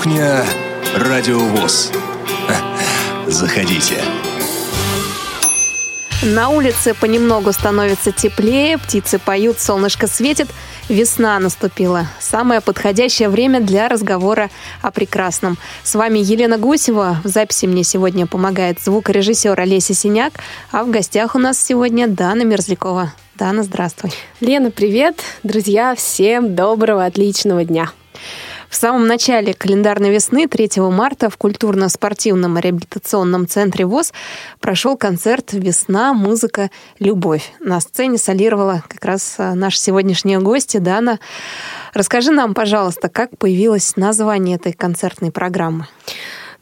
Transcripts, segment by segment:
Кухня Радиовоз. Заходите. На улице понемногу становится теплее, птицы поют, солнышко светит, весна наступила. Самое подходящее время для разговора о прекрасном. С вами Елена Гусева. В записи мне сегодня помогает звукорежиссер Олеся Синяк, а в гостях у нас сегодня Дана Мерзлякова. Дана, здравствуй. Лена, привет. Друзья, всем доброго, отличного дня. В самом начале календарной весны, 3 марта, в культурно-спортивном реабилитационном центре ВОЗ прошел концерт «Весна. Музыка. Любовь». На сцене солировала как раз а, наша сегодняшняя гостья Дана. Расскажи нам, пожалуйста, как появилось название этой концертной программы?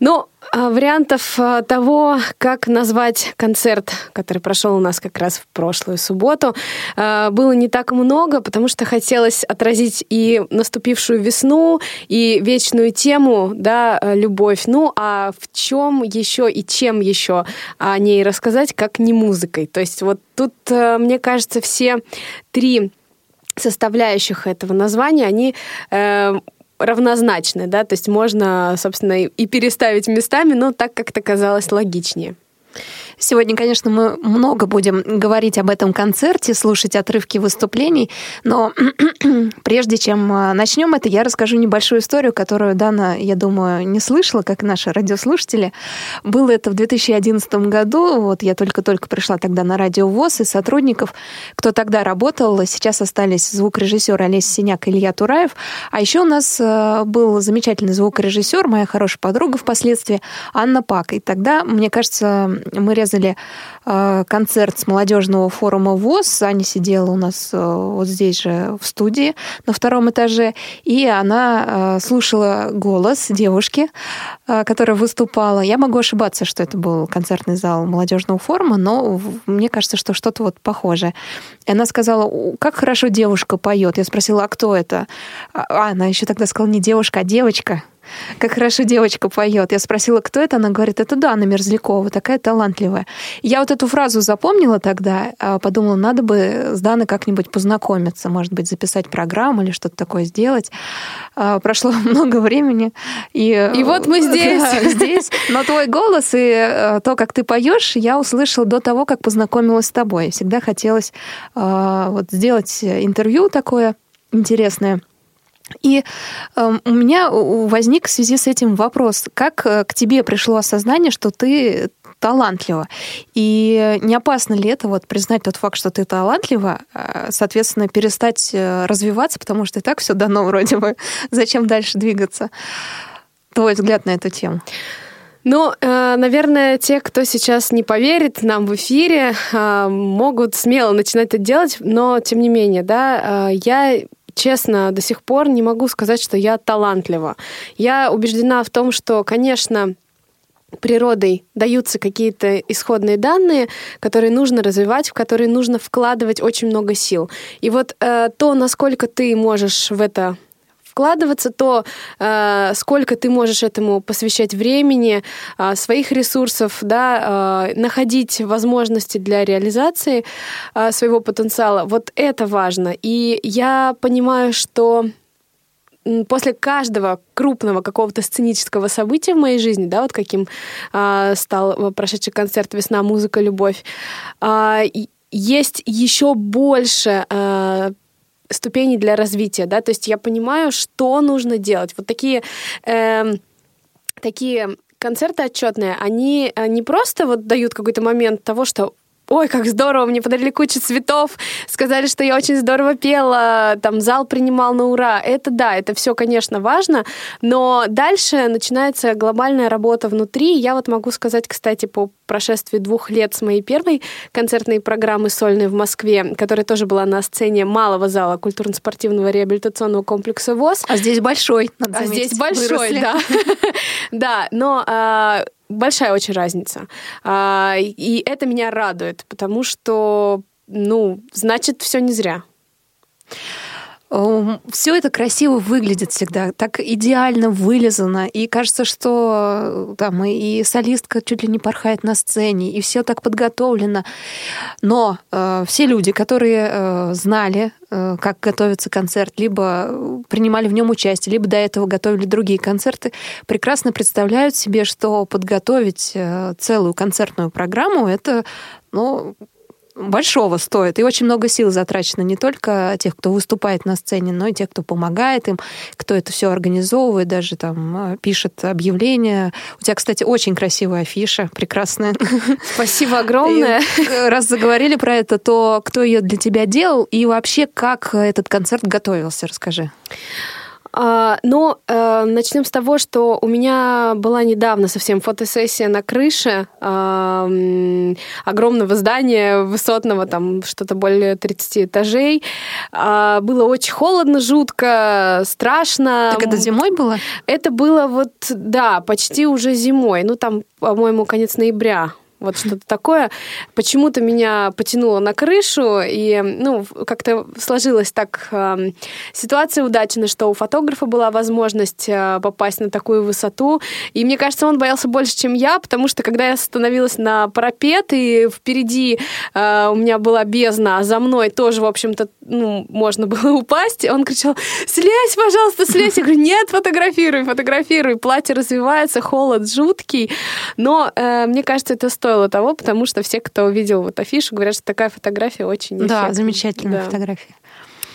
Ну, а, вариантов а, того, как назвать концерт, который прошел у нас как раз в прошлую субботу, а, было не так много, потому что хотелось отразить и наступившую весну, и вечную тему, да, любовь. Ну, а в чем еще и чем еще о ней рассказать, как не музыкой. То есть вот тут, мне кажется, все три составляющих этого названия, они э, равнозначны, да, то есть можно, собственно, и переставить местами, но так как-то казалось логичнее. Сегодня, конечно, мы много будем говорить об этом концерте, слушать отрывки выступлений, но прежде чем а, начнем это, я расскажу небольшую историю, которую Дана, я думаю, не слышала, как наши радиослушатели. Было это в 2011 году, вот я только-только пришла тогда на радио ВОЗ, и сотрудников, кто тогда работал, сейчас остались звукорежиссер Олеся Синяк и Илья Тураев, а еще у нас а, был замечательный звукорежиссер, моя хорошая подруга впоследствии, Анна Пак. И тогда, мне кажется, мы резали э, концерт с молодежного форума ВОЗ. Аня сидела у нас э, вот здесь же в студии на втором этаже, и она э, слушала голос девушки, которая выступала. Я могу ошибаться, что это был концертный зал молодежного форума, но мне кажется, что что-то вот похожее. И она сказала, как хорошо девушка поет. Я спросила, а кто это? А она еще тогда сказала, не девушка, а девочка как хорошо девочка поет. Я спросила, кто это, она говорит, это Дана Мерзлякова, такая талантливая. Я вот эту фразу запомнила тогда, а подумала, надо бы с Даной как-нибудь познакомиться, может быть, записать программу или что-то такое сделать. А, прошло много времени. И, и вот мы здесь. Да, здесь. Но твой голос и э, то, как ты поешь, я услышала до того, как познакомилась с тобой. Всегда хотелось а, вот сделать интервью такое интересное. И э, у меня возник в связи с этим вопрос, как э, к тебе пришло осознание, что ты талантлива? И не опасно ли это вот признать тот факт, что ты талантлива, э, соответственно, перестать э, развиваться, потому что и так все дано вроде бы, зачем дальше двигаться? Твой взгляд на эту тему? Ну, наверное, те, кто сейчас не поверит нам в эфире, могут смело начинать это делать, но тем не менее, да, я честно, до сих пор не могу сказать, что я талантлива. Я убеждена в том, что, конечно, природой даются какие-то исходные данные, которые нужно развивать, в которые нужно вкладывать очень много сил. И вот э, то, насколько ты можешь в это вкладываться, то э, сколько ты можешь этому посвящать времени, э, своих ресурсов, да, э, находить возможности для реализации э, своего потенциала. Вот это важно. И я понимаю, что после каждого крупного какого-то сценического события в моей жизни, да, вот каким э, стал прошедший концерт «Весна, музыка, любовь», э, есть еще больше э, ступеней для развития, да, то есть я понимаю, что нужно делать. Вот такие, э, такие концерты отчетные, они э, не просто вот дают какой-то момент того, что ой, как здорово, мне подарили кучу цветов, сказали, что я очень здорово пела, там зал принимал на ура. Это да, это все, конечно, важно, но дальше начинается глобальная работа внутри. Я вот могу сказать, кстати, по прошествии двух лет с моей первой концертной программы сольной в Москве, которая тоже была на сцене малого зала культурно-спортивного реабилитационного комплекса ВОЗ. А здесь большой, надо заметить, А здесь большой, да. Да, но а, большая очень разница. А, и это меня радует, потому что, ну, значит, все не зря. Все это красиво выглядит всегда, так идеально вылезано, и кажется, что э, там и солистка чуть ли не порхает на сцене, и все так подготовлено. Но э, все люди, которые э, знали, э, как готовится концерт, либо принимали в нем участие, либо до этого готовили другие концерты, прекрасно представляют себе, что подготовить э, целую концертную программу это ну, большого стоит. И очень много сил затрачено не только тех, кто выступает на сцене, но и тех, кто помогает им, кто это все организовывает, даже там э, пишет объявления. У тебя, кстати, очень красивая афиша, прекрасная. Спасибо огромное. И раз заговорили про это, то кто ее для тебя делал и вообще как этот концерт готовился, расскажи. А, но э, начнем с того, что у меня была недавно совсем фотосессия на крыше э, огромного здания высотного, там что-то более 30 этажей. Э, было очень холодно, жутко, страшно. Так это зимой было? Это было вот, да, почти уже зимой. Ну, там, по-моему, конец ноября вот что-то такое. Почему-то меня потянуло на крышу, и, ну, как-то сложилась так э, ситуация удачная, что у фотографа была возможность э, попасть на такую высоту, и мне кажется, он боялся больше, чем я, потому что когда я становилась на парапет, и впереди э, у меня была бездна, а за мной тоже, в общем-то, ну, можно было упасть, он кричал, слезь, пожалуйста, слезь. Я говорю, нет, фотографируй, фотографируй. Платье развивается, холод жуткий, но э, мне кажется, это стоит стоило того, потому что все, кто увидел вот афишу, говорят, что такая фотография очень Да, замечательная да. фотография.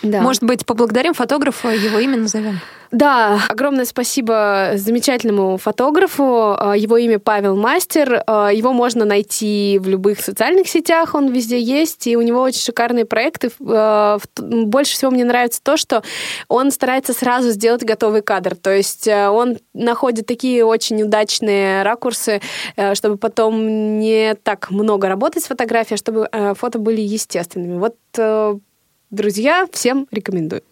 Да. Может быть, поблагодарим фотографа, его имя назовем? Да, огромное спасибо замечательному фотографу. А, его имя Павел Мастер. А, его можно найти в любых социальных сетях, он везде есть, и у него очень шикарные проекты. А, больше всего мне нравится то, что он старается сразу сделать готовый кадр. То есть он находит такие очень удачные ракурсы, чтобы потом не так много работать с фотографией, чтобы фото были естественными. Вот Друзья, всем рекомендую.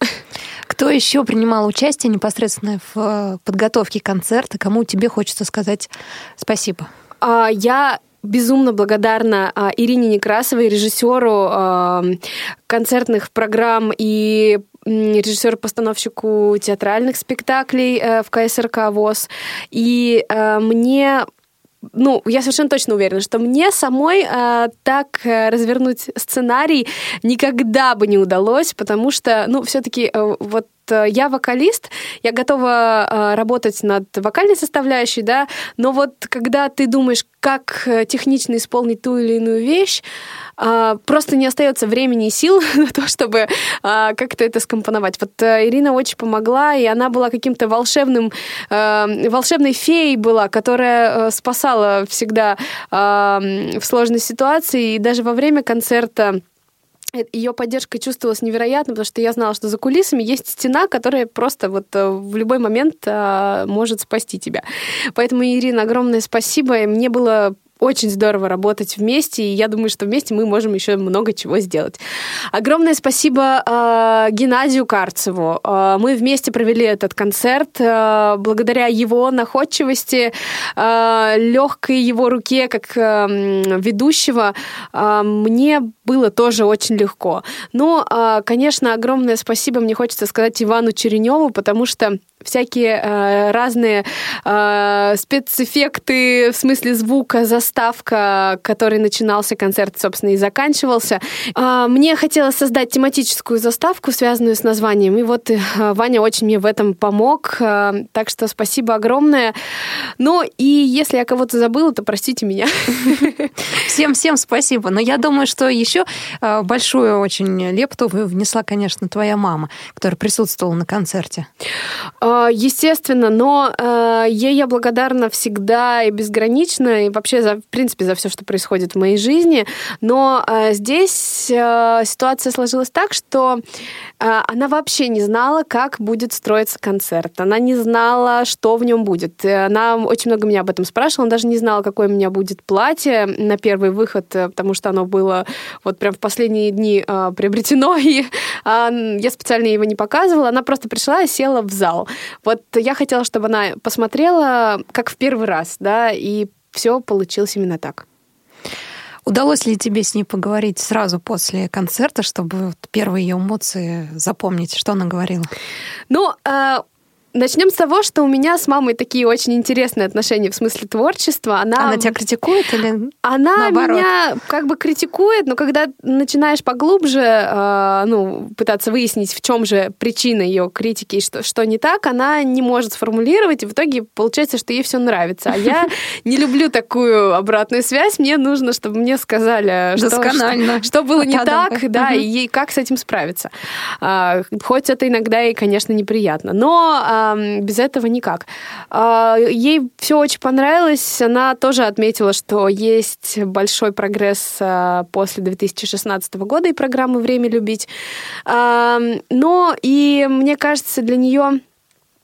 Кто еще принимал участие непосредственно в э, подготовке концерта? Кому тебе хочется сказать спасибо? А, я безумно благодарна а, Ирине Некрасовой, режиссеру а, концертных программ и режиссеру-постановщику театральных спектаклей э, в КСРК ВОЗ. И э, мне ну, я совершенно точно уверена, что мне самой э, так э, развернуть сценарий никогда бы не удалось, потому что, ну, все-таки э, вот я вокалист, я готова э, работать над вокальной составляющей, да, но вот когда ты думаешь, как э, технично исполнить ту или иную вещь, просто не остается времени и сил на то, чтобы как-то это скомпоновать. Вот э, Ирина очень помогла, и она была каким-то волшебным, э, волшебной феей была, которая э, спасала всегда в сложной ситуации, и даже во время концерта ее поддержка чувствовалась невероятно, потому что я знала, что за кулисами есть стена, которая просто вот в любой момент может спасти тебя. Поэтому, Ирина, огромное спасибо. Мне было очень здорово работать вместе, и я думаю, что вместе мы можем еще много чего сделать. Огромное спасибо э, Геннадию Карцеву. Э, мы вместе провели этот концерт. Э, благодаря его находчивости, э, легкой его руке как э, ведущего, э, мне было тоже очень легко. Но, э, конечно, огромное спасибо мне хочется сказать Ивану Череневу, потому что всякие э, разные э, спецэффекты в смысле звука, заставка, который начинался концерт, собственно, и заканчивался. Э, мне хотелось создать тематическую заставку, связанную с названием, и вот э, Ваня очень мне в этом помог, э, так что спасибо огромное. Ну и если я кого-то забыла, то простите меня. Всем-всем спасибо. Но я думаю, что еще э, большую очень лепту внесла, конечно, твоя мама, которая присутствовала на концерте. А, естественно, но ей я благодарна всегда и безгранично, и вообще, за, в принципе, за все, что происходит в моей жизни. Но э, здесь э, ситуация сложилась так, что э, она вообще не знала, как будет строиться концерт. Она не знала, что в нем будет. Она очень много меня об этом спрашивала. Она даже не знала, какое у меня будет платье на первый выход, потому что оно было вот прям в последние дни э, приобретено, и э, я специально его не показывала. Она просто пришла и села в зал. Вот я хотела, чтобы она посмотрела как в первый раз, да, и все получилось именно так. Удалось ли тебе с ней поговорить сразу после концерта, чтобы первые ее эмоции запомнить? Что она говорила? Ну, э, Начнем с того, что у меня с мамой такие очень интересные отношения в смысле творчества. Она, она тебя критикует или Она наоборот? меня как бы критикует, но когда начинаешь поглубже э, ну, пытаться выяснить, в чем же причина ее критики и что, что не так, она не может сформулировать, и в итоге получается, что ей все нравится. А я не люблю такую обратную связь. Мне нужно, чтобы мне сказали, что, было не так, да, и как с этим справиться. А, хоть это иногда и, конечно, неприятно. Но без этого никак. А, ей все очень понравилось. Она тоже отметила, что есть большой прогресс а, после 2016 года и программы «Время любить». Но и мне кажется, для нее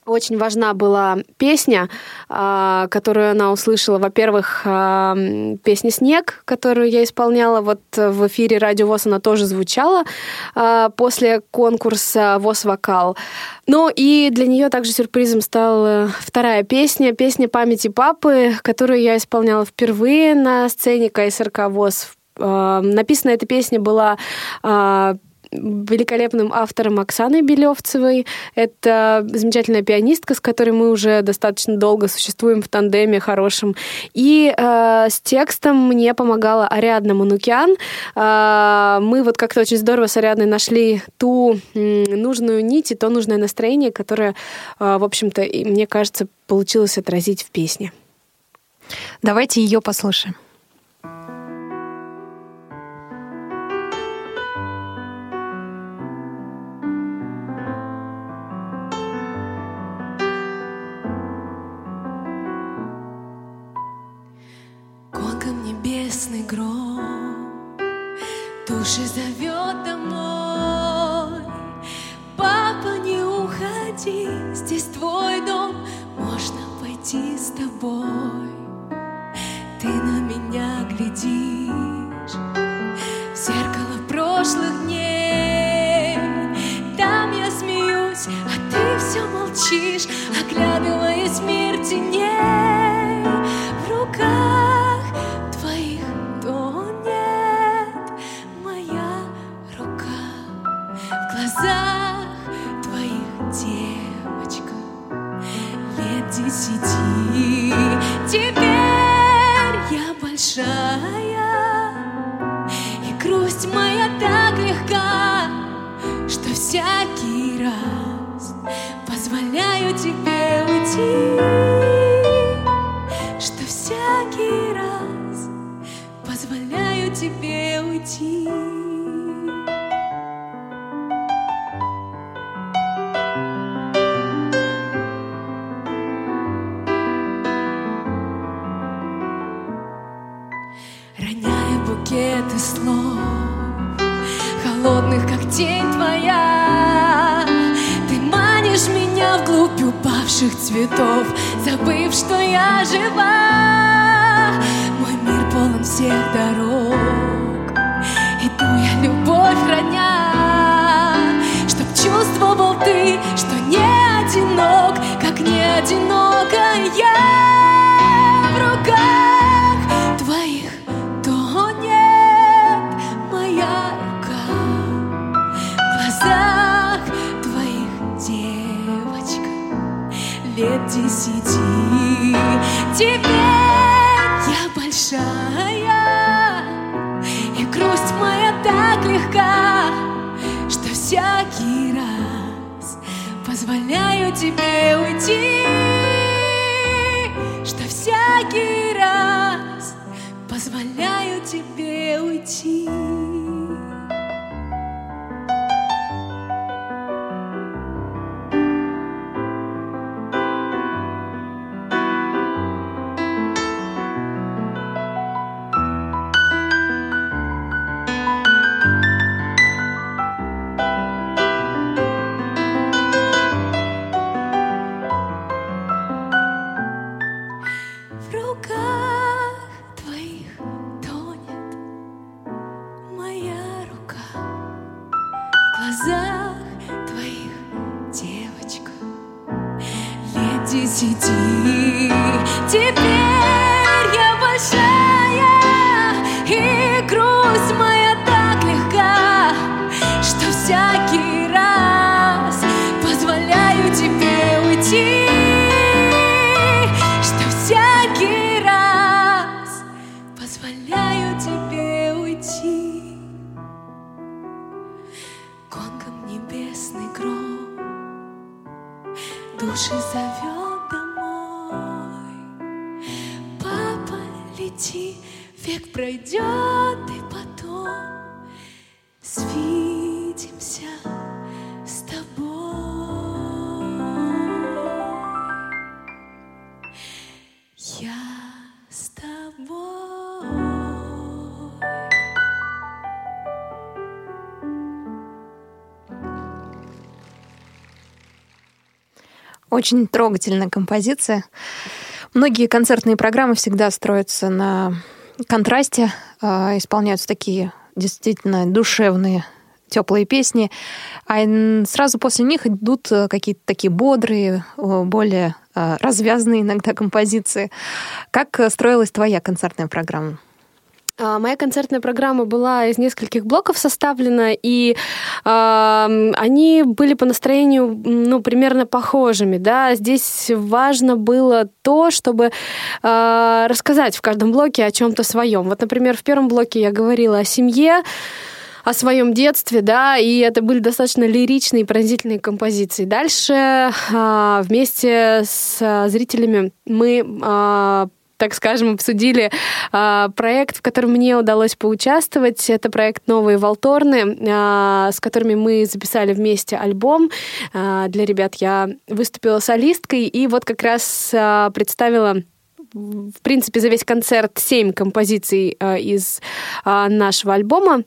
очень важна была песня, а, которую она услышала. Во-первых, а, песня «Снег», которую я исполняла вот в эфире «Радио ВОЗ», она тоже звучала а, после конкурса «ВОЗ Вокал». Ну и для нее также сюрпризом стала вторая песня, песня «Памяти папы», которую я исполняла впервые на сцене КСРК ВОЗ. Написана эта песня была великолепным автором Оксаной Белевцевой. Это замечательная пианистка, с которой мы уже достаточно долго существуем в тандеме хорошем. И э, с текстом мне помогала Ариадна Манукян. Э, мы вот как-то очень здорово с Ариадной нашли ту э, нужную нить и то нужное настроение, которое, э, в общем-то, мне кажется, получилось отразить в песне. Давайте ее послушаем. Души зовет домой. Папа, не уходи, здесь твой дом, можно пойти с тобой. Ты на меня глядишь в зеркало прошлых дней. Там я смеюсь, а ты все молчишь, всякий раз. Позволяю тебе уйти, Очень трогательная композиция. Многие концертные программы всегда строятся на контрасте, э, исполняются такие действительно душевные теплые песни, а сразу после них идут э, какие-то такие бодрые, более э, развязные иногда композиции. Как э, строилась твоя концертная программа? А, Моя концертная программа была из нескольких блоков составлена, и а, они были по настроению ну, примерно похожими. Да? Здесь важно было то, чтобы а, рассказать в каждом блоке о чем-то своем. Вот, например, в первом блоке я говорила о семье, о своем детстве, да, и это были достаточно лиричные и пронзительные композиции. Дальше а, вместе с зрителями мы так скажем, обсудили а, проект, в котором мне удалось поучаствовать. Это проект «Новые Волторны», а, с которыми мы записали вместе альбом. А, для ребят я выступила солисткой и вот как раз а, представила в принципе, за весь концерт семь композиций а, из а, нашего альбома.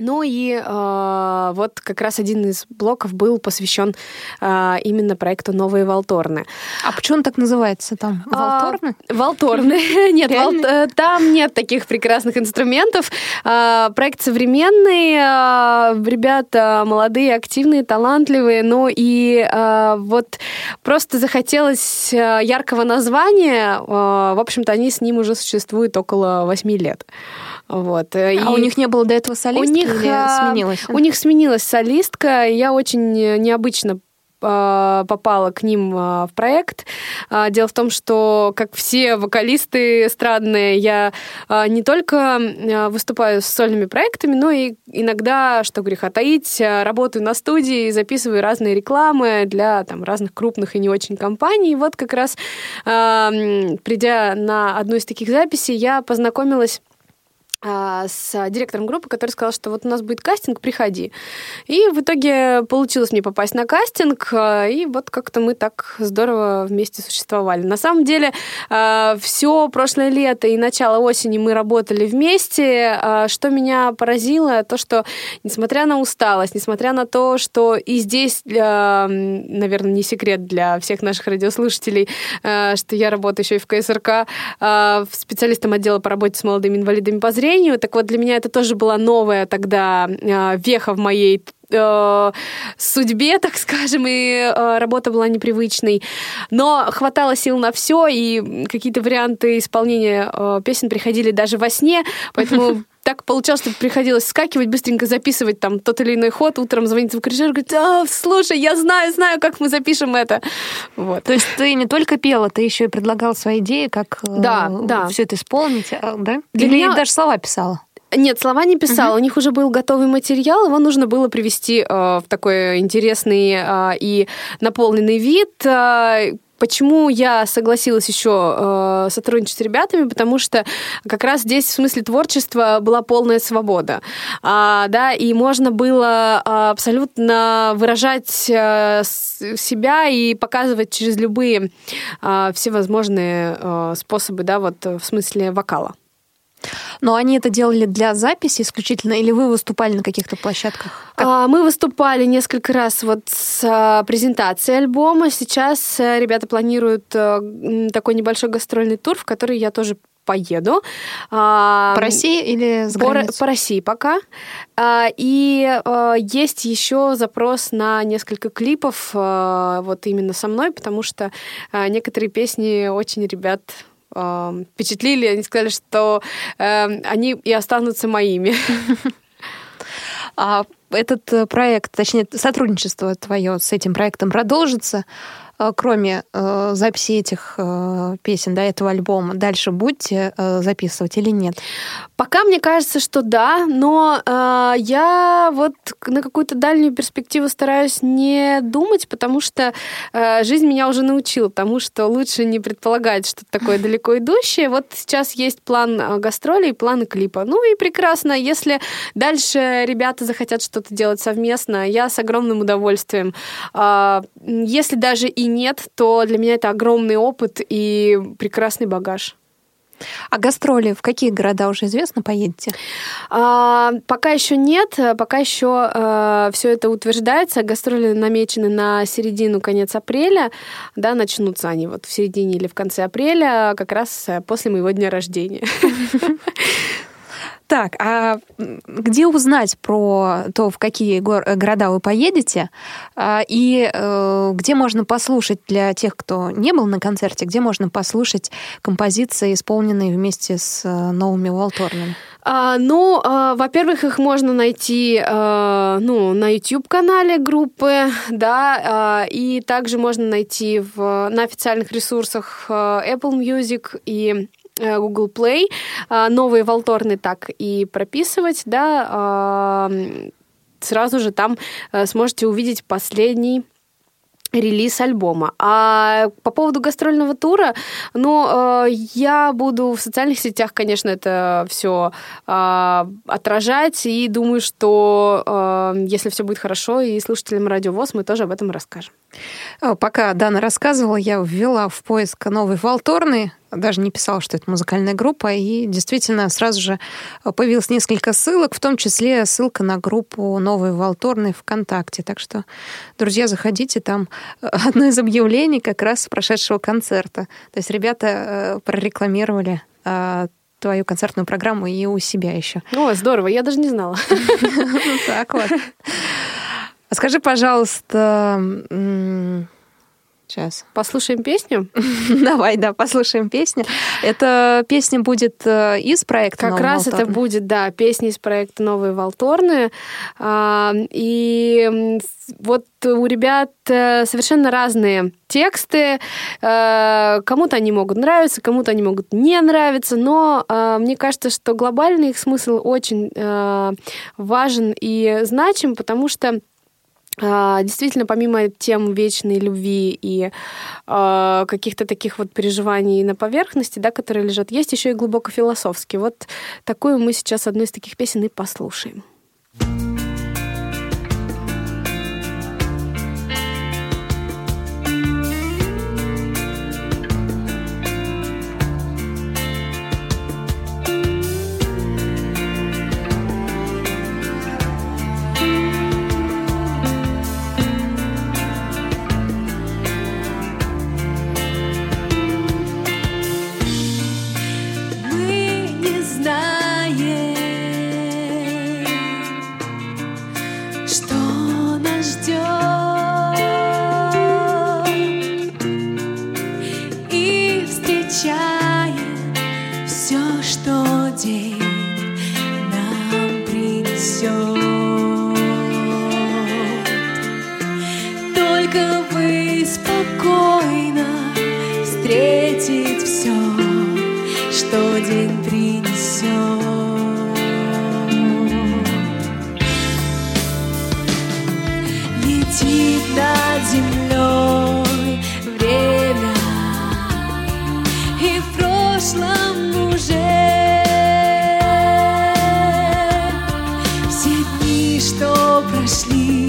Ну и э, вот как раз один из блоков был посвящен э, именно проекту «Новые Волторны». А почему он так называется там? Волторны? А, Волторны. Нет, вол- э, там нет таких прекрасных инструментов. А, Проект современный, а, ребята молодые, активные, талантливые, но и а, вот просто захотелось яркого названия. А, В общем-то, они с ним уже существуют около восьми лет. Вот. А И у них не было до этого солиста у них или а, сменилось? У них сменилась солистка. Я очень необычно а, попала к ним а, в проект. Дело в том, что, как все вокалисты эстрадные, я не только выступаю с сольными проектами, но и иногда, что греха таить, работаю на студии, записываю разные рекламы для там, разных крупных и не очень компаний. И вот как раз, придя на одну из таких записей, я познакомилась с директором группы, который сказал, что вот у нас будет кастинг, приходи. И в итоге получилось мне попасть на кастинг, а, и вот как-то мы так здорово вместе существовали. На самом деле все прошлое лето и начало осени мы работали вместе. А, Что меня поразило, то, что несмотря на усталость, несмотря на то, что и здесь, а, наверное, не секрет для всех наших радиослушателей, а, что я работаю еще и в КСРК а, специалистом отдела по работе с молодыми инвалидами по зрению. Так вот, для меня это тоже была новая тогда а, веха в моей э, судьбе, так скажем, и э, работа была непривычной. Но хватало сил на все, и какие-то варианты исполнения э, песен приходили даже во сне, поэтому так получалось, что приходилось скакивать, быстренько записывать там тот или иной ход, утром звонить звукорежиссер, говорит, а, слушай, я знаю, знаю, как мы запишем это. Вот. То есть ты не только пела, ты еще и предлагала свои идеи, как Да, да. все это исполнить, а, да? Для Или меня- даже слова писала? Нет, слова не писала. У них уже был готовый материал, его нужно было привести э, в такой интересный э, и наполненный вид. Э, Почему я согласилась еще э, сотрудничать с ребятами? Потому что как раз здесь в смысле творчества была полная свобода, А, да, и можно было а, абсолютно выражать э, с- себя и показывать через любые а, всевозможные э, способы, да, вот э, в смысле вокала. Но они это делали для записи исключительно, или вы выступали на каких-то площадках? Как- А, Мы выступали несколько раз вот с а, презентацией альбома. Сейчас э, ребята планируют э, такой небольшой гастрольный тур, в который я тоже поеду. А, По России или за по, по России пока. И э, есть еще запрос на несколько клипов вот именно со мной, потому что некоторые песни очень ребят э, впечатлили. Они сказали, что э, они и останутся моими. А этот э, проект, точнее, сотрудничество твое с этим проектом продолжится? э, кроме э, записи этих э, песен, да, этого альбома, дальше будете э, записывать или нет? Пока мне кажется, что да, но э, я вот на какую-то дальнюю перспективу стараюсь не думать, потому что э, жизнь меня уже научила тому, что лучше не предполагать что-то такое далеко идущее. Вот сейчас есть план э, гастролей, планы клипа. Ну и прекрасно, если дальше ребята захотят что-то делать совместно, я с огромным удовольствием. Э, если даже и нет, то для меня это огромный опыт и прекрасный багаж. А гастроли в какие города уже известно поедете? А, пока еще нет, пока еще э, все это утверждается. Гастроли намечены на середину, конец апреля. Да, начнутся они вот в середине или в конце апреля, как раз после моего дня рождения. Так, а где узнать про то, в какие гор- города вы поедете, а, и э, где можно послушать для тех, кто не был на концерте, где можно послушать композиции, исполненные вместе с э, новыми Волторнами? А, ну, а, во-первых, их можно найти а, ну, на YouTube-канале группы, да, а, и также можно найти в, на официальных ресурсах Apple Music и Google Play. А, Новые волторны так и прописывать, да, а, сразу же там э, сможете увидеть последний релиз альбома. А по поводу гастрольного тура, ну, э, я буду в социальных сетях, конечно, это все э, отражать, и думаю, что э, если все будет хорошо, и слушателям Радио ВОЗ мы тоже об этом расскажем. Э, Пока Дана рассказывала, я ввела в поиск новый Волторны, даже не писала, что это музыкальная группа, и действительно сразу же появилось несколько ссылок, в том числе ссылка на группу «Новые Волторны» ВКонтакте. Так что, друзья, заходите, там одно из объявлений как раз прошедшего концерта. То есть ребята э, прорекламировали э, твою концертную программу и у себя еще. О, здорово, я даже не знала. Так вот. А скажи, пожалуйста, сейчас. Послушаем песню. Давай, да, послушаем песню. Эта песня будет э, из проекта Как «Новый раз это Волторн». будет, да, песня из проекта «Новые Волторны». А, И вот у ребят э, совершенно разные тексты. Э, Кому-то они могут нравиться, кому-то они могут не нравиться, но мне кажется, что глобальный их смысл очень важен и значим, потому что Действительно, помимо тем вечной любви и э, каких-то таких вот переживаний на поверхности, да, которые лежат, есть еще и глубоко философские. Вот такую мы сейчас одну из таких песен и послушаем. Что прошли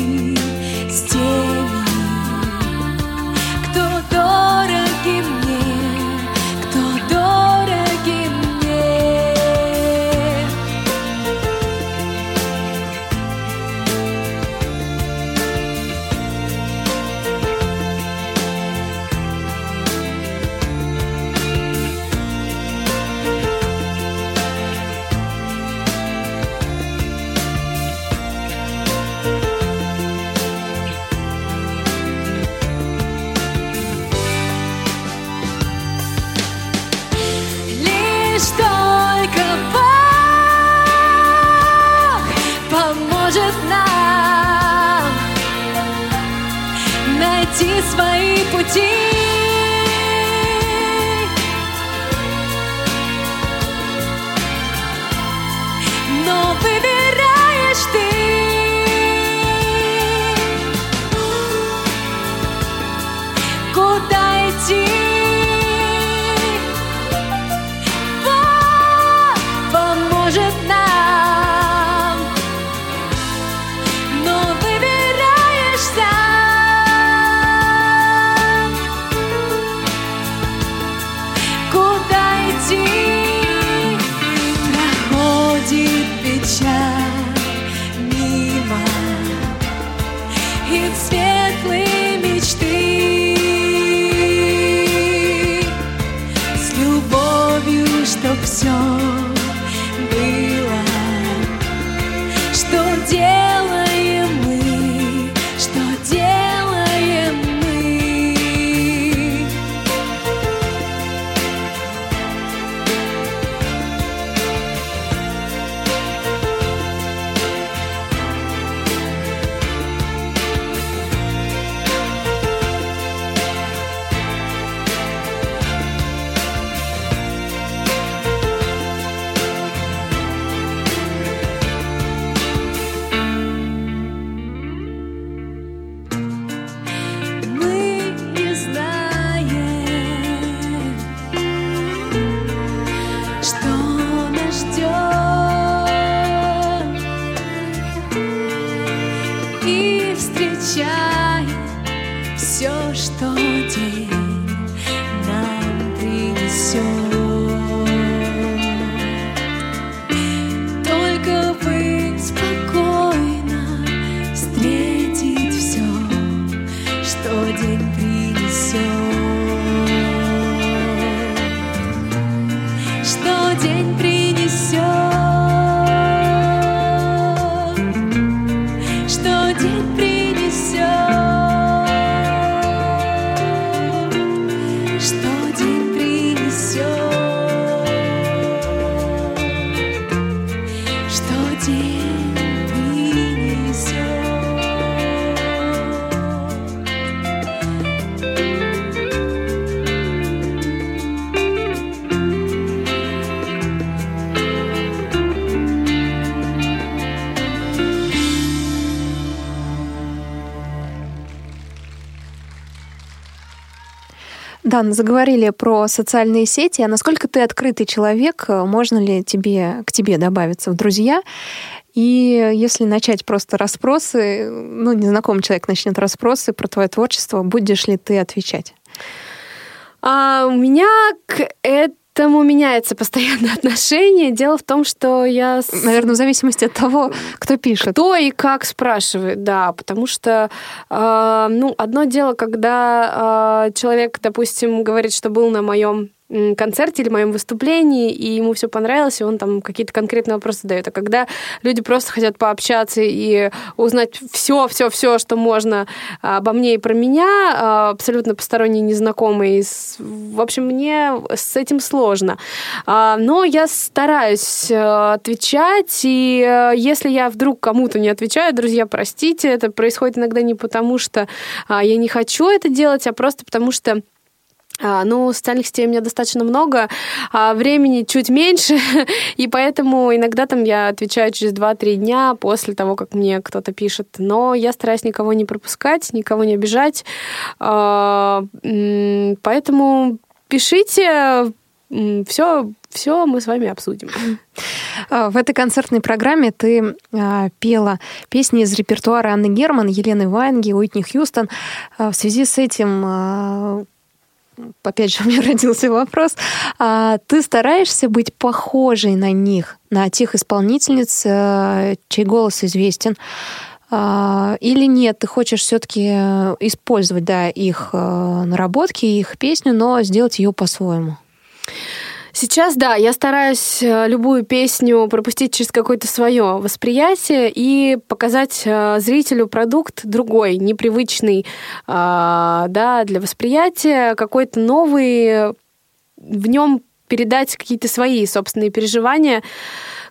Что Дан, заговорили про социальные сети. А насколько ты открытый человек? Можно ли тебе, к тебе добавиться в друзья? И если начать просто расспросы, ну, незнакомый человек начнет расспросы про твое творчество, будешь ли ты отвечать? А у меня к этому меняется постоянно отношение. Дело в том, что я... с- Наверное, в зависимости от того, кто пишет. Кто и как спрашивает, да, потому что, э, ну, одно дело, когда э, человек, допустим, говорит, что был на моем концерте или моем выступлении, и ему все понравилось, и он там какие-то конкретные вопросы дает. А когда люди просто хотят пообщаться и узнать все, все, все, что можно обо мне и про меня, а, абсолютно посторонние, незнакомые, в общем, мне с этим сложно. А, Но я стараюсь э, отвечать, и э, если я вдруг кому-то не отвечаю, друзья, простите, это происходит иногда не потому, что а, я не хочу это делать, а просто потому что а, Ну, социальных сетей у меня достаточно много, а времени чуть меньше, и поэтому иногда там я отвечаю через 2-3 дня после того, как мне кто-то пишет. Но я стараюсь никого не пропускать, никого не обижать. А, Поэтому пишите, все, все мы с вами обсудим. А, В этой концертной программе ты а, пела песни из репертуара Анны Герман, Елены Ваенги, Уитни Хьюстон. А, В связи с этим, а, опять же, у меня родился вопрос. а Ты стараешься быть похожей на них, на тех исполнительниц, а, чей голос известен? А, Или нет, ты хочешь все-таки использовать да, их а, наработки, их песню, но сделать ее по-своему? Сейчас, да, я стараюсь э, любую песню пропустить через какое-то свое восприятие и показать э, зрителю продукт другой, непривычный, а, да, для восприятия, какой-то новый, в нем передать какие-то свои собственные переживания.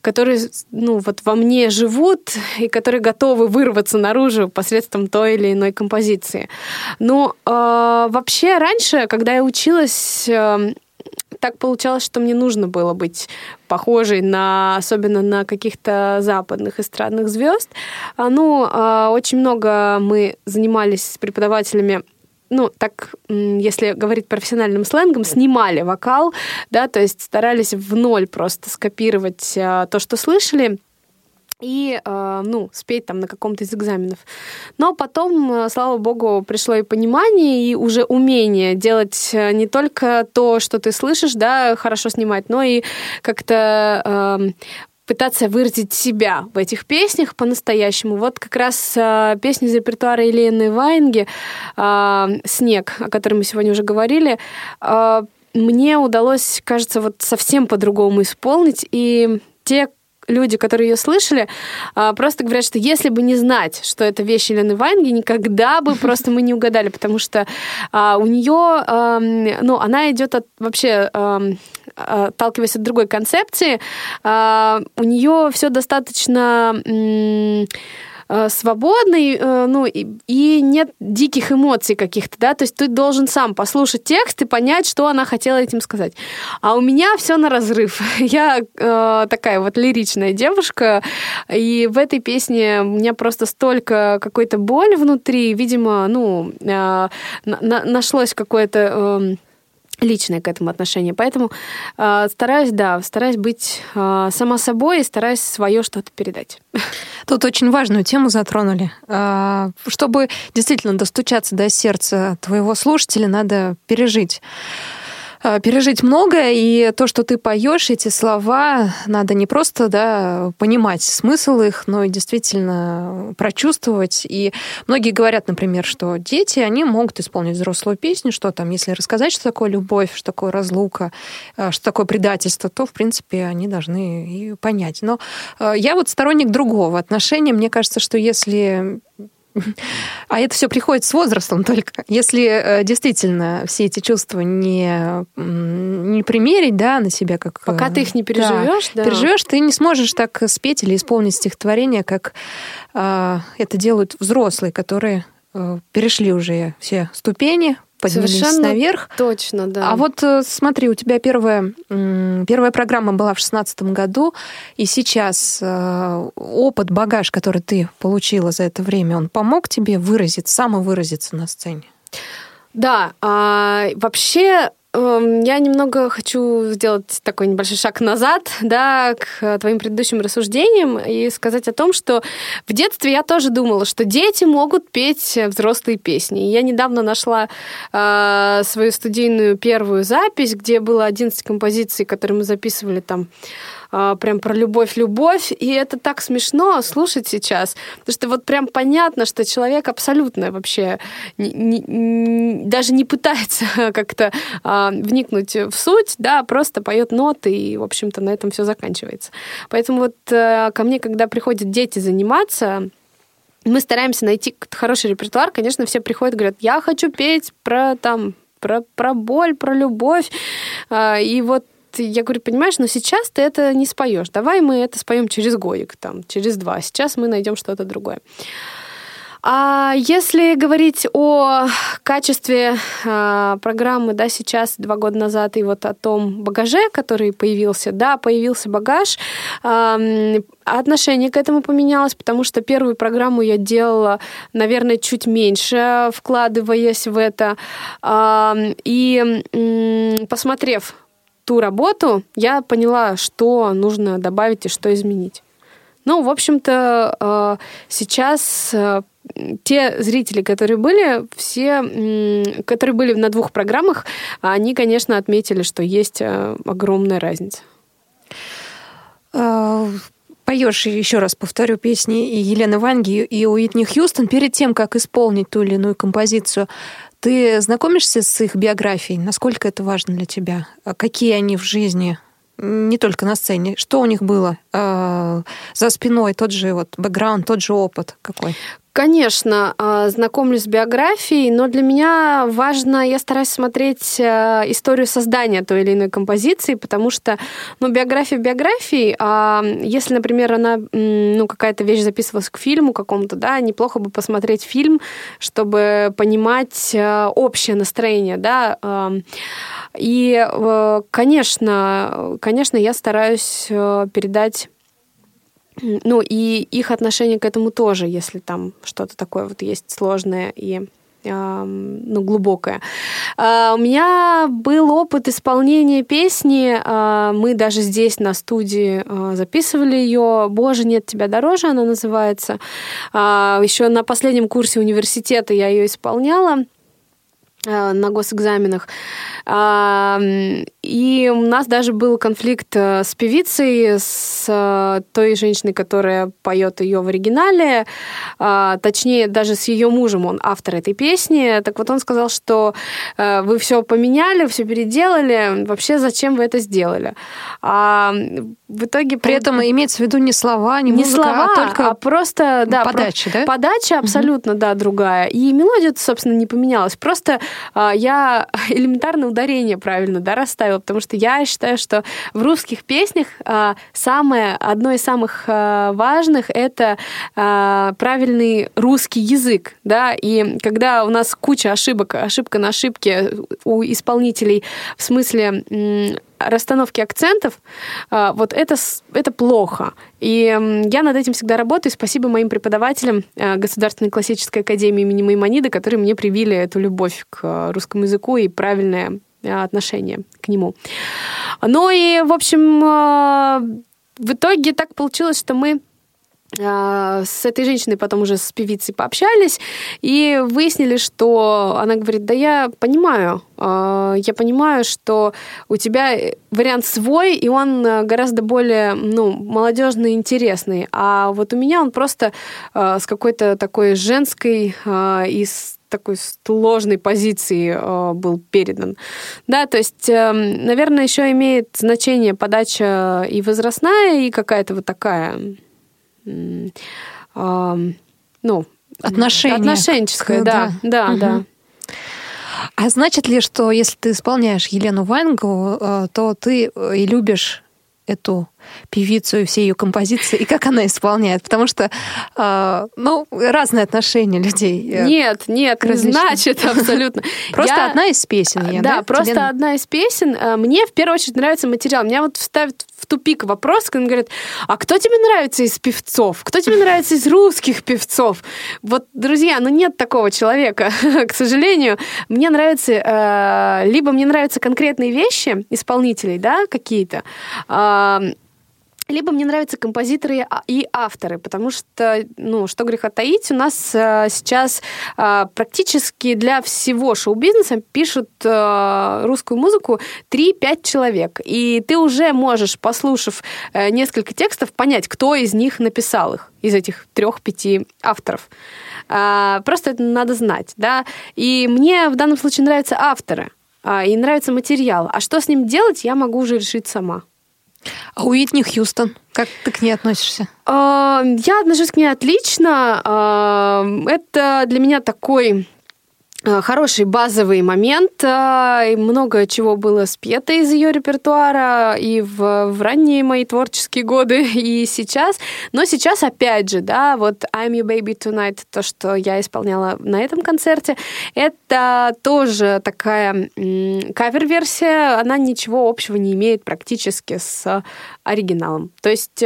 которые, ну, вот во мне живут и которые готовы вырваться наружу посредством той или иной композиции. Ну, э, вообще раньше, когда я училась, э, так получалось, что мне нужно было быть похожей на, особенно на каких-то западных эстрадных звезд. А, Ну, а, очень много мы занимались с преподавателями ну, так, если говорить профессиональным сленгом, снимали вокал, да, то есть старались в ноль просто скопировать а, то, что слышали, и, э, ну, спеть там на каком-то из экзаменов. Но потом, э, слава богу, пришло и понимание, и уже умение делать э, не только то, что ты слышишь, да, хорошо снимать, но и как-то э, пытаться выразить себя в этих песнях по-настоящему. Вот как раз э, песня из репертуара Елены Ваенги э, «Снег», о которой мы сегодня уже говорили, э, мне удалось, кажется, вот совсем по-другому исполнить, и те люди, которые ее слышали, а, просто говорят, что если бы не знать, что это вещь Елены Ваенги, никогда бы просто мы не угадали, потому что а, у нее, ну, она идет от вообще отталкиваясь от другой концепции, а, у нее все достаточно свободный, э, ну, и, и нет диких эмоций каких-то, да, то есть ты должен сам послушать текст и понять, что она хотела этим сказать. А у меня все на разрыв. Я э, такая вот лиричная девушка, и в этой песне у меня просто столько какой-то боли внутри, видимо, ну, э, на- нашлось какое-то... э, личное к этому отношение. Поэтому э, стараюсь, да, стараюсь быть э, сама собой и стараюсь свое что-то передать. Тут очень важную тему затронули. А, Чтобы действительно достучаться до сердца твоего слушателя, надо пережить пережить многое, и то, что ты поешь, эти слова, надо не просто да, понимать смысл их, но и действительно прочувствовать. И многие говорят, например, что дети, они могут исполнить взрослую песню, что там, если рассказать, что такое любовь, что такое разлука, а, что такое предательство, то, в принципе, они должны и понять. Но а, я вот сторонник другого отношения. Мне кажется, что если а это все приходит с возрастом только. Если э, действительно все эти чувства не, не примерить да, на себя, как... Пока э, ты их не да, переживешь, да. переживешь, ты не сможешь так спеть или исполнить стихотворение, как э, это делают взрослые, которые э, перешли уже все ступени, поднялись Совершенно наверх. Точно, да. А вот э, смотри, у тебя первая, первая программа была в шестнадцатом году, и сейчас э, опыт, багаж, который ты получила за это время, он помог тебе выразить, самовыразиться на сцене? Да, а, вообще я немного хочу сделать такой небольшой шаг назад, да, к твоим предыдущим рассуждениям и сказать о том, что в детстве я тоже думала, что дети могут петь взрослые песни. Я недавно нашла э, свою студийную первую запись, где было 11 композиций, которые мы записывали там а, прям про любовь-любовь, и это так смешно слушать сейчас, потому что вот прям понятно, что человек абсолютно вообще даже не пытается как-то а, вникнуть в суть, да, просто поет ноты, и, в общем-то, на этом все заканчивается. Поэтому вот э, ко мне, когда приходят дети заниматься, мы стараемся найти хороший репертуар. Конечно, все приходят и говорят, я хочу петь про там про, про боль, про любовь. А, И вот я говорю, понимаешь, но сейчас ты это не споешь. Давай мы это споем через годик, там, через два. Сейчас мы найдем что-то другое. А если говорить о качестве а, программы, да, сейчас, два года назад, и вот о том багаже, который появился, да, появился багаж, а, отношение к этому поменялось, потому что первую программу я делала, наверное, чуть меньше, вкладываясь в это. А, И м, посмотрев ту работу, я поняла, что нужно добавить и что изменить. Ну, в общем-то, э, сейчас э, те зрители, которые были, все, которые были на двух программах, они, конечно, отметили, что есть э, огромная разница. Поешь, еще раз повторю, песни Елены Ванги, и Уитни Хьюстон. Перед тем, как исполнить ту или иную композицию, ты знакомишься с их биографией? Насколько это важно для тебя? А Какие они в жизни? Не только на сцене. Что у них было э, за спиной? Тот же вот бэкграунд, тот же опыт какой? Конечно, а, знакомлюсь с биографией, но для меня важно, я стараюсь смотреть а, историю создания той или иной композиции, потому что, ну, биография биографии, а если, например, она, ну, какая-то вещь записывалась к фильму какому-то, да, неплохо бы посмотреть фильм, чтобы понимать а, общее настроение, да, и, э, конечно, конечно, я стараюсь э, передать ну, и их отношение к этому тоже, если там что-то такое вот есть сложное и ну, глубокое. А, У меня был опыт исполнения песни. а, Мы даже здесь на студии а, записывали ее. Боже, нет тебя дороже, она называется. Еще на последнем курсе университета я ее исполняла на госэкзаменах. А, И у нас даже был конфликт э, с певицей, с э, той женщиной, которая поет ее в оригинале, а, точнее, даже с ее мужем, он автор этой песни. Так вот, он сказал, что э, вы все поменяли, все переделали, вообще зачем вы это сделали? А в итоге При этом имеется в виду не слова, не, не музыка, слова, а только просто да, про- подача, да? Подача абсолютно, да, другая. И мелодия, собственно, не поменялась. Просто а, я элементарно ударение правильно, да, расставила, потому что я считаю, что в русских песнях а, самое, одно из самых а, важных — это а, правильный русский язык, да, и когда у нас куча ошибок, ошибка на ошибке у исполнителей в смысле расстановки акцентов, а, вот это, это плохо. И я над этим всегда работаю. Спасибо моим преподавателям а, Государственной классической академии имени Маймонида, которые мне привили эту любовь к а, русскому языку и правильное отношение к нему. Ну и, в общем, в итоге так получилось, что мы с этой женщиной потом уже с певицей пообщались и выяснили, что она говорит, да я понимаю, а, я понимаю, что у тебя вариант свой, и он а, гораздо более ну, молодежный и интересный, а вот у меня он просто а, с какой-то такой женской а, и с такой сложной позиции э, был передан. Да, то есть, э, наверное, еще имеет значение подача и возрастная, и какая-то вот такая ну, Отношение отношенческая, к- да, да, Мгм. да. А значит ли, что если ты исполняешь Елену Ваенгову, э, то ты э, и любишь эту певицу и все ее композиции, и как она исполняет? Потому что, э, ну, разные отношения людей. Нет, нет, не значит абсолютно. Просто Я- одна из песен. я, да, просто Лена? одна из песен. Мне в первую очередь нравится материал. Меня вот вставит в тупик вопрос, когда говорят, а кто тебе нравится из певцов? Кто тебе нравится из русских певцов? Вот, друзья, ну нет такого человека, к сожалению. Мне нравится, э, либо мне нравятся конкретные вещи исполнителей, да, какие-то, а, либо мне нравятся композиторы и а- и авторы, потому что, ну, что греха таить, у нас э, сейчас э, практически для всего шоу-бизнеса пишут э, русскую музыку 3-5 человек. И ты уже можешь, послушав э, несколько текстов, понять, кто из них написал их, из этих трех-пяти авторов. А, Просто это надо знать, да. И мне в данном случае нравятся авторы, а, и нравится материал. А что с ним делать, я могу уже решить сама. А Уитни Хьюстон, как ты к ней относишься? А, Я отношусь к ней отлично. А, Это для меня такой хороший базовый момент. И Много чего было спето из ее репертуара и в, в ранние мои творческие годы, и сейчас. Но сейчас, опять же, да, вот I'm Your Baby Tonight, то, что я исполняла на этом концерте, это тоже такая кавер-версия. Она ничего общего не имеет практически с оригиналом. То есть...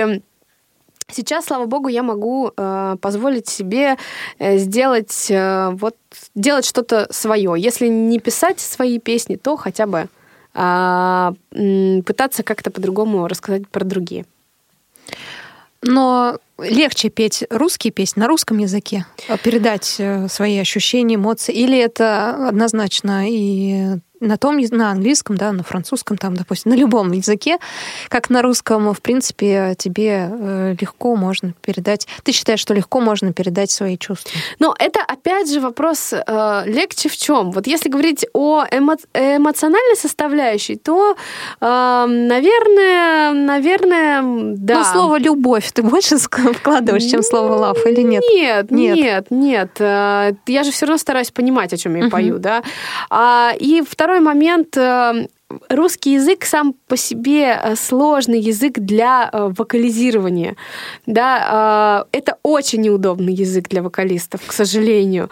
Сейчас, слава богу, я могу э, позволить себе э, сделать э, вот делать что-то свое. Если не писать свои песни, то хотя бы м, пытаться как-то по-другому рассказать про другие. Но легче петь русские песни на русском языке, а передать э, свои ощущения, эмоции, или это однозначно и на том, на английском, да, на французском, там, допустим, на любом языке, как на русском, в принципе, тебе э, легко можно передать. Ты считаешь, что легко можно передать свои чувства? Но это опять же вопрос э, легче в чем? Вот если говорить о эмо- эмоциональной составляющей, то, э, наверное, наверное, да. Ну, слово любовь ты больше ск- вкладываешь, чем слово love, или нет? Нет, Нет. нет, нет. Э, Я же все равно стараюсь понимать, о чем я пою, да. А, И второй момент. э, Русский язык сам по себе э, сложный язык для вокализирования. Да, это очень неудобный язык для вокалистов, к сожалению.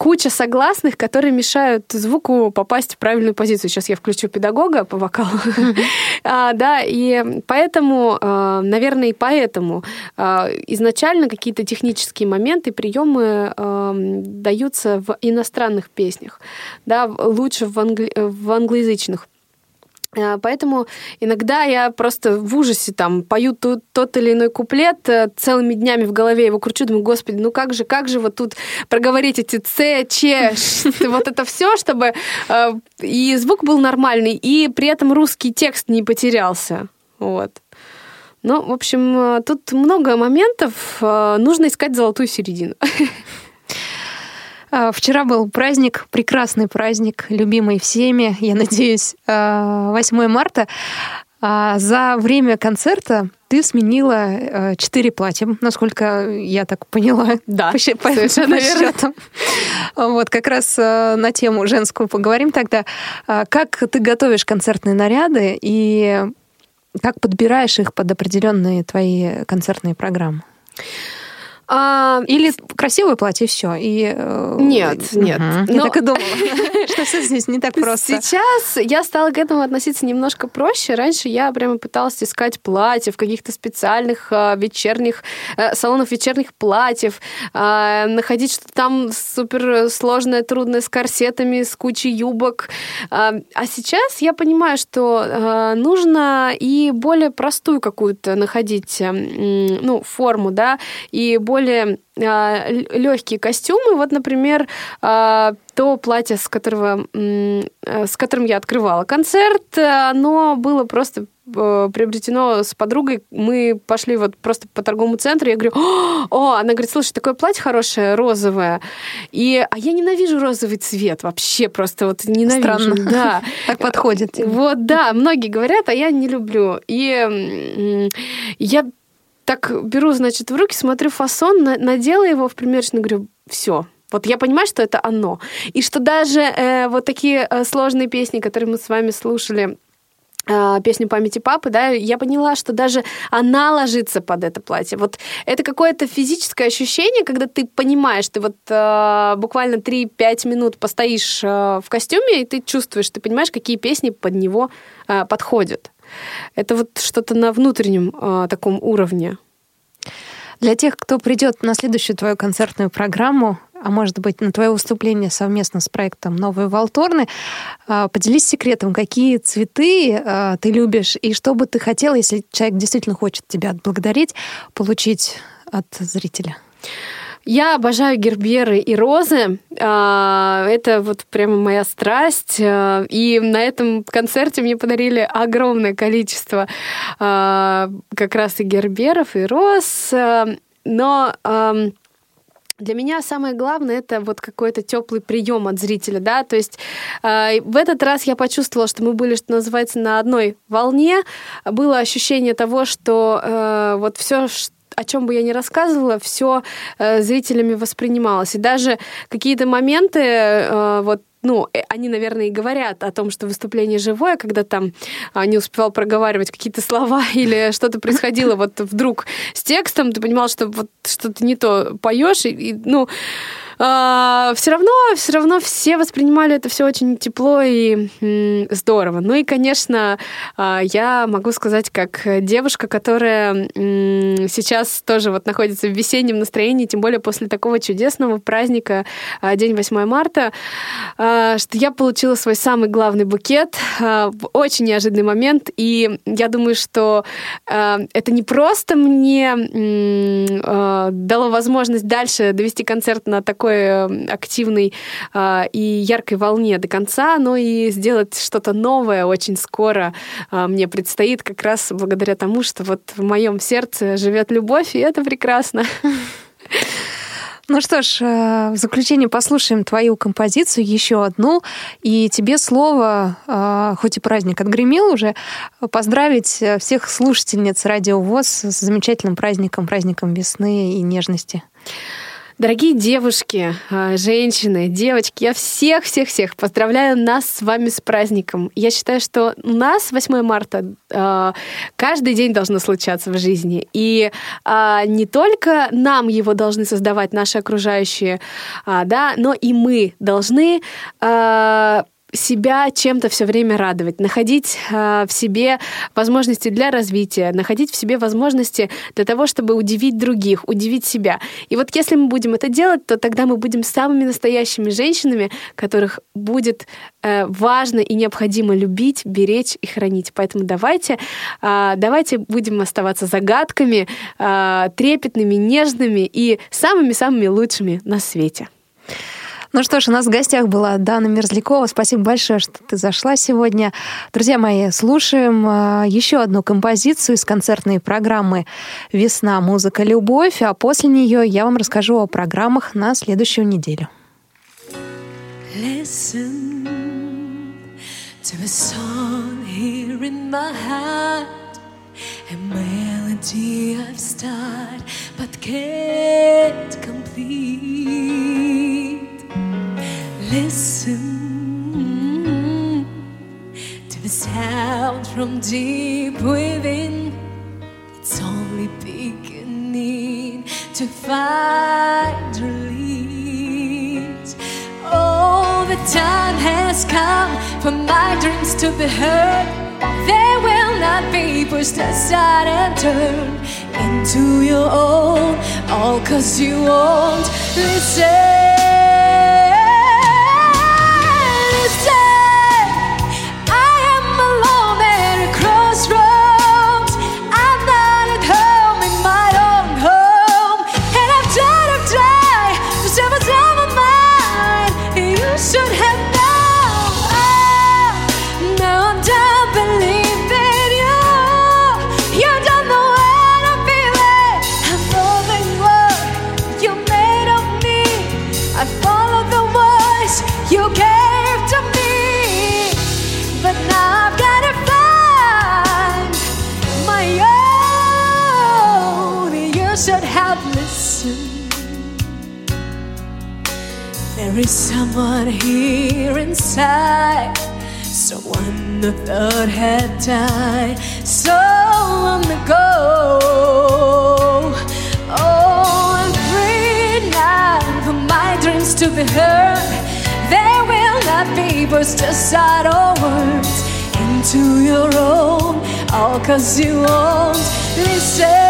Куча согласных, которые мешают звуку попасть в правильную позицию. Сейчас я включу педагога по вокалу. А, Да, и поэтому, э, наверное, и поэтому э, изначально какие-то технические моменты, приемы эм, даются в иностранных песнях, да, лучше в, англи- в англоязычных. Э, Поэтому иногда я просто в ужасе там пою ту- тот или иной куплет, э, целыми днями в голове его кручу, думаю, господи, ну как же, как же вот тут проговорить эти С, Ч, вот это все, чтобы э, и звук был нормальный, и при этом русский текст не потерялся. Вот. Ну, в общем, э, тут много моментов, нужно искать золотую середину. А, Вчера был праздник, прекрасный праздник, любимый всеми, я надеюсь, а, 8 марта. А За время концерта ты сменила четыре платья, насколько я так поняла. Да, по, по- совершенно по верно. счетам. Вот как раз на тему женскую поговорим тогда. А Как ты готовишь концертные наряды и как подбираешь их под определенные твои концертные программы? А, Или красивое платье, все. И, э, Нет, нет. Мгм. Я Но- так и думала, что все здесь не так просто. Сейчас я стала к этому относиться немножко проще. Раньше я прямо пыталась искать платья в каких-то специальных а, вечерних э, салонах вечерних платьев, а, находить что-то там супер сложное, трудное с корсетами, с кучей юбок. А а сейчас я понимаю, что а, нужно и более простую какую-то находить м, ну, форму, да, и более легкие костюмы. Вот, например, а, то платье, с которого, э, с которым я открывала концерт, э, оно было просто э, приобретено с подругой. Мы пошли вот просто по торговому центру. Я говорю, о, она говорит, слушай, такое платье хорошее, розовое. И, а я ненавижу розовый цвет вообще, просто вот ненавижу. Странно. Да. Так подходит. Вот, да, многие говорят, а я не люблю. И я так беру, значит, в руки, смотрю фасон, на- надела его в примерочную, говорю, все. Вот я понимаю, что это оно. И что даже э, вот такие э, сложные песни, которые мы с вами слушали, э, песню памяти папы, да, я поняла, что даже она ложится под это платье. Вот это какое-то физическое ощущение, когда ты понимаешь, ты вот э, буквально 3-5 минут постоишь э, в костюме, и ты чувствуешь, ты понимаешь, какие песни под него э, подходят. Это вот что-то на внутреннем э, таком уровне. Для тех, кто придет на следующую твою концертную программу, а может быть, на твое выступление совместно с проектом «Новые Волторны», а, поделись секретом, какие цветы а, ты любишь и что бы ты хотела, если человек действительно хочет тебя отблагодарить, получить от зрителя. Я обожаю герберы и розы. А, Это вот прямо моя страсть. А, И на этом концерте мне подарили огромное количество а, как раз и герберов, и роз. Но для меня самое главное это вот какой-то теплый прием от зрителя, да, то есть э, в этот раз я почувствовала, что мы были, что называется, на одной волне, было ощущение того, что э, вот все, о чем бы я ни рассказывала, все зрителями воспринималось, и даже какие-то моменты, э, вот ну, э, они, наверное, и говорят о том, что выступление живое, когда там а, не успевал проговаривать какие-то слова или что-то происходило вот вдруг с текстом, ты понимал, что вот что-то не то поешь, и, и, ну, все равно, все равно все воспринимали это все очень тепло и здорово. Ну и, конечно, а, я могу сказать, как девушка, которая сейчас тоже вот находится в весеннем настроении, тем более после такого чудесного праздника а, День 8 марта, а, что я получила свой самый главный букет а, в очень неожиданный момент. И я думаю, что а, это не просто мне а, дало возможность дальше довести концерт на такой э, активной а, и яркой волне до конца, но и сделать что-то новое очень скоро а, мне предстоит как раз благодаря тому, что вот в моем сердце живет любовь, и это прекрасно. Ну что ж, э, в заключение послушаем твою композицию, еще одну. И тебе слово, э, хоть и праздник отгремел уже, поздравить всех слушательниц Радио ВОЗ с замечательным праздником, праздником весны и нежности. Дорогие девушки, э, женщины, девочки, я всех-всех-всех поздравляю нас с вами с праздником. Я считаю, что у нас 8 марта э, каждый день должно случаться в жизни. И э, не только нам его должны создавать наши окружающие, да, но и мы должны себя чем-то все время радовать, находить э, в себе возможности для развития, находить в себе возможности для того, чтобы удивить других, удивить себя. И вот если мы будем это делать, то тогда мы будем самыми настоящими женщинами, которых будет э, важно и необходимо любить, беречь и хранить. Поэтому давайте, э, давайте будем оставаться загадками, э, трепетными, нежными и самыми-самыми лучшими на свете. Ну что ж, у нас в гостях была Дана Мерзлякова. Спасибо большое, что ты зашла сегодня. Друзья мои, слушаем а, еще одну композицию из концертной программы «Весна. Музыка. Любовь». А после нее я вам расскажу о программах на следующую неделю. Listen to a song here in my heart, a melody I've started but can't complete. Listen to the sound from deep within. It's only beginning to find release. Oh, the time has come for my dreams to be heard. They will not be pushed aside and turned into your own. All cause you won't listen. Christmas! Someone here inside, someone I thought had died so long ago. Oh, I'm free now for my dreams to be heard. There will not be burst aside or words into your own, all cause you won't. Listen,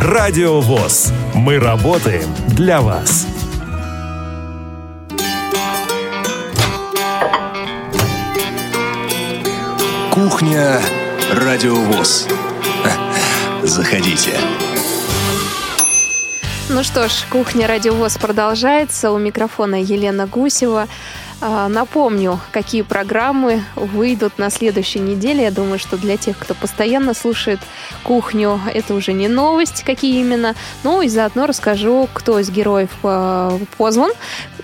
Радио ВОЗ. Мы работаем для вас. Кухня Радиовоз. Заходите. Ну что ж, кухня Радиовоз продолжается. У микрофона Елена Гусева. А, Напомню, какие программы выйдут на следующей неделе. Я думаю, что для тех, кто постоянно слушает кухню, это уже не новость, какие именно. Ну и заодно расскажу, кто из героев а, позван,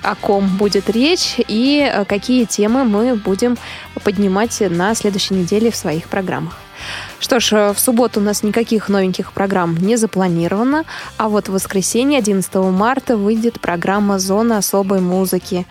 о ком будет речь и а, какие темы мы будем поднимать на следующей неделе в своих программах. Что ж, э, в субботу у нас никаких новеньких программ не запланировано, а вот в воскресенье, 11 марта, выйдет программа «Зона особой музыки».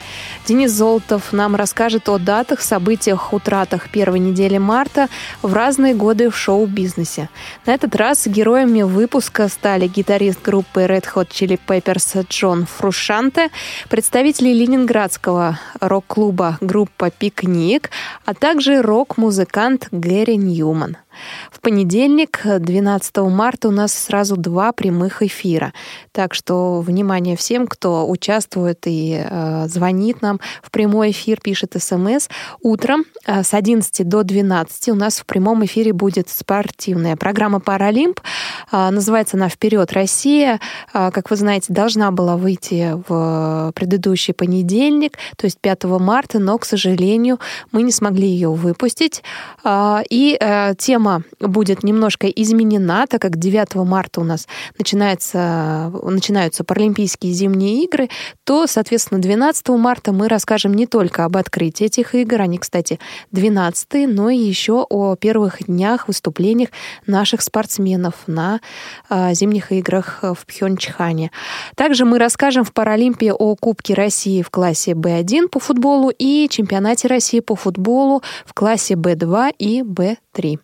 Денис Золотов нам расскажет о датах, событиях, утратах первой недели марта в разные годы в шоу-бизнесе. На этот раз героями выпуска стали гитарист группы Red Hot Chili Peppers Джон Фрушанте, представители ленинградского рок-клуба группа «Пикник», а также рок-музыкант Гэри Ньюман. В понедельник, 12 марта, у нас сразу два прямых эфира. Так что внимание всем, кто участвует и э, звонит нам в прямой эфир, пишет смс. Утром э, с 11 до 12 у нас в прямом эфире будет спортивная программа «Паралимп». Э, называется она «Вперед, Россия». Э, как вы знаете, должна была выйти в предыдущий понедельник, то есть 5 марта, но, к сожалению, мы не смогли ее выпустить. Э, и э, тема будет немножко изменена, так как 9 марта у нас начинается, начинаются Паралимпийские зимние игры, то, соответственно, 12 марта мы расскажем не только об открытии этих игр, они, кстати, 12 но и еще о первых днях выступлениях наших спортсменов на а, зимних играх в Пхенчхане. Также мы расскажем в Паралимпии о Кубке России в классе Б1 по футболу и чемпионате России по футболу в классе Б2 и Б3.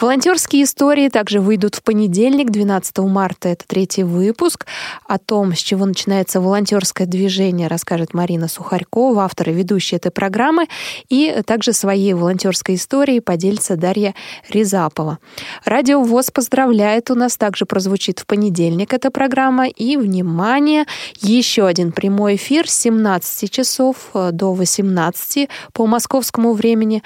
Волонтерские истории также выйдут в понедельник, 12 марта. Это третий выпуск. О том, с чего начинается волонтерское движение, расскажет Марина Сухарькова, автор и ведущая этой программы. И также своей волонтерской историей поделится Дарья Рязапова. Радио ВОЗ поздравляет. У нас также прозвучит в понедельник эта программа. И, внимание, еще один прямой эфир с 17 часов до 18 по московскому времени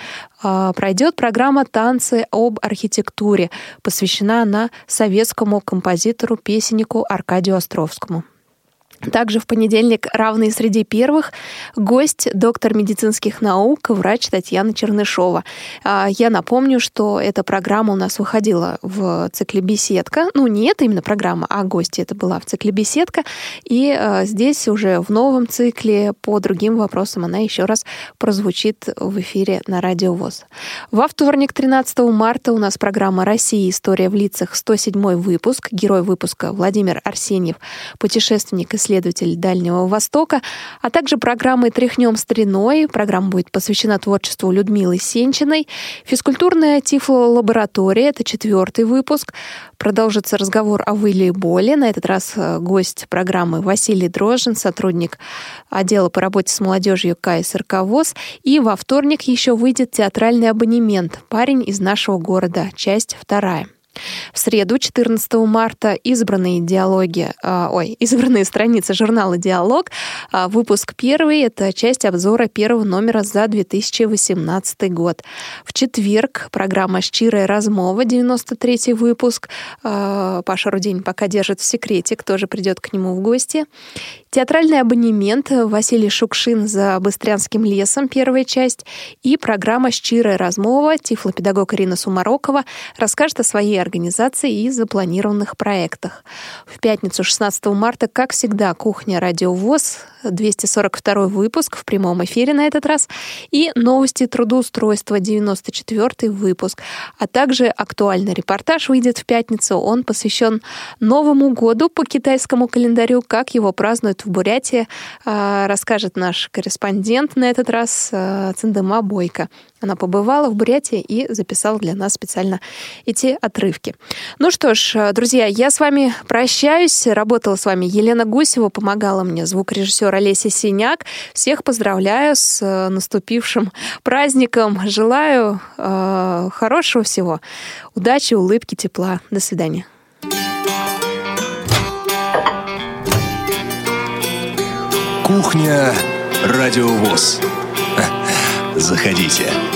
пройдет программа «Танцы об архитектуре». Посвящена она советскому композитору-песеннику Аркадию Островскому. Также в понедельник, равный среди первых, гость, доктор медицинских наук, врач Татьяна Чернышова. А, я напомню, что эта программа у нас выходила в цикле «Беседка». Ну, не это именно программа, а гости это была в цикле «Беседка». И а, здесь уже в новом цикле по другим вопросам она еще раз прозвучит в эфире на Радио ВОЗ. Во вторник, 13 марта, у нас программа «Россия. История в лицах», 107 выпуск. Герой выпуска Владимир Арсеньев, путешественник и исследователь Дальнего Востока, а также программы «Тряхнем стариной». Программа будет посвящена творчеству Людмилы Сенчиной. Физкультурная тифлолаборатория — это четвертый выпуск. Продолжится разговор о волейболе. На этот раз э, гость программы Василий Дрожжин, сотрудник отдела по работе с молодежью КСРК ВОЗ. И во вторник еще выйдет театральный абонемент «Парень из нашего города», часть вторая. В среду, 14 марта, избранные диалоги, э, ой, избранные страницы журнала «Диалог», э, выпуск первый, это часть обзора первого номера за 2018 год. В четверг программа «Щирая размова», 93 выпуск. Э, Паша Рудень пока держит в секрете, кто же придет к нему в гости. Театральный абонемент Василий Шукшин за Быстрянским лесом, первая часть. И программа «Щирая размова» тифлопедагог Ирина Сумарокова расскажет о своей организации и запланированных проектах. В пятницу 16 марта, как всегда, кухня «Радио ВОЗ», 242 выпуск в прямом эфире на этот раз, и новости трудоустройства, 94 выпуск, а также актуальный репортаж выйдет в пятницу. Он посвящен Новому году по китайскому календарю, как его празднуют в Бурятии, а, расскажет наш корреспондент на этот раз а, Циндема Бойко. Она побывала в Бурятии и записала для нас специально эти отрывки. Ну что ж, друзья, я с вами прощаюсь. Работала с вами Елена Гусева, помогала мне звукорежиссер Олеся Синяк. Всех поздравляю с э, наступившим праздником. Желаю э, хорошего всего. Удачи, улыбки, тепла. До свидания. Кухня Радиовоз. Заходите.